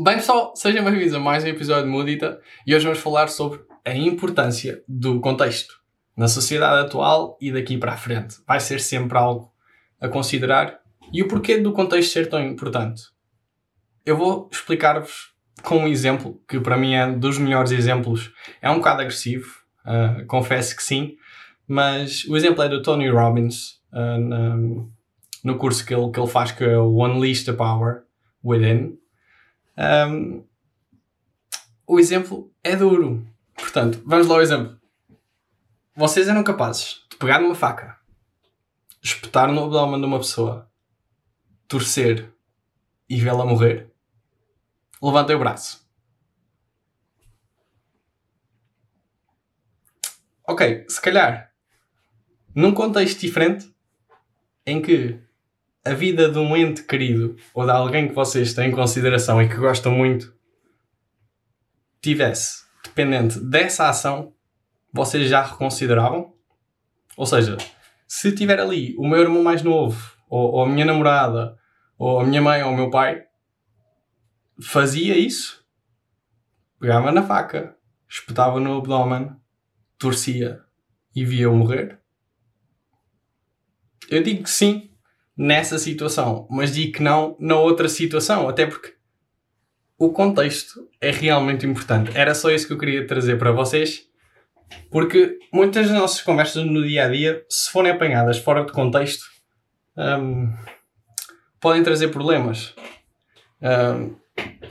Bem pessoal, sejam bem-vindos a mais um episódio de Mudita e hoje vamos falar sobre a importância do contexto na sociedade atual e daqui para a frente. Vai ser sempre algo a considerar e o porquê do contexto ser tão importante. Eu vou explicar-vos com um exemplo que para mim é dos melhores exemplos. É um bocado agressivo, uh, confesso que sim, mas o exemplo é do Tony Robbins uh, na, no curso que ele, que ele faz que é o Unleash the Power Within. Um, o exemplo é duro. Portanto, vamos lá ao exemplo. Vocês eram capazes de pegar numa faca, espetar no abdômen de uma pessoa, torcer e vê-la morrer? Levantem o braço. Ok, se calhar, num contexto diferente, em que a vida de um ente querido ou de alguém que vocês têm em consideração e que gostam muito tivesse dependente dessa ação, vocês já reconsideravam? Ou seja, se tiver ali o meu irmão mais novo, ou, ou a minha namorada, ou a minha mãe ou o meu pai, fazia isso, pegava na faca, espetava no abdômen, torcia e via-o morrer? Eu digo que sim, nessa situação, mas digo que não na outra situação, até porque o contexto é realmente importante. Era só isso que eu queria trazer para vocês, porque muitas das nossas conversas no dia a dia, se forem apanhadas fora de contexto, um, podem trazer problemas. Um,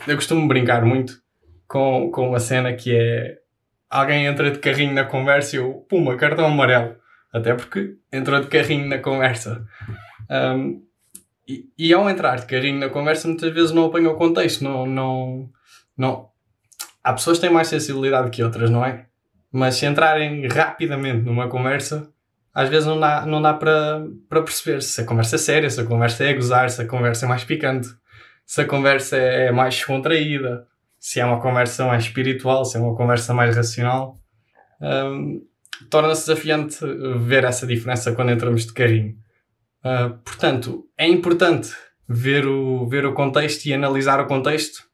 eu costumo brincar muito com, com uma cena que é alguém entra de carrinho na conversa e eu, puma, cartão amarelo. Até porque entrou de carrinho na conversa. Um, e, e, ao entrar de carrinho na conversa, muitas vezes não apanha o contexto. Não, não, não. Há pessoas que têm mais sensibilidade que outras, não é? Mas se entrarem rapidamente numa conversa, às vezes não dá, não dá para, para perceber se a conversa é séria, se a conversa é gozar, se a conversa é mais picante, se a conversa é mais contraída, se é uma conversa mais espiritual, se é uma conversa mais racional. Um, Torna-se desafiante ver essa diferença quando entramos de carrinho. Uh, portanto, é importante ver o, ver o contexto e analisar o contexto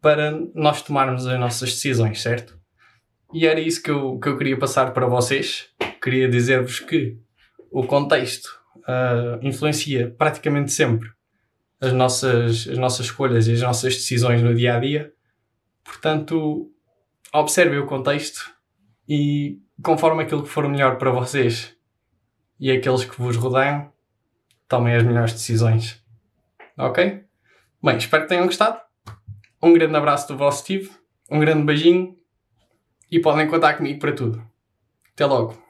para nós tomarmos as nossas decisões, certo? E era isso que eu, que eu queria passar para vocês. Queria dizer-vos que o contexto uh, influencia praticamente sempre as nossas, as nossas escolhas e as nossas decisões no dia a dia. Portanto, observem o contexto e, conforme aquilo que for melhor para vocês e aqueles que vos rodeiam, tomem as melhores decisões. Ok? Bem, espero que tenham gostado. Um grande abraço do vosso Steve, um grande beijinho e podem contar comigo para tudo. Até logo!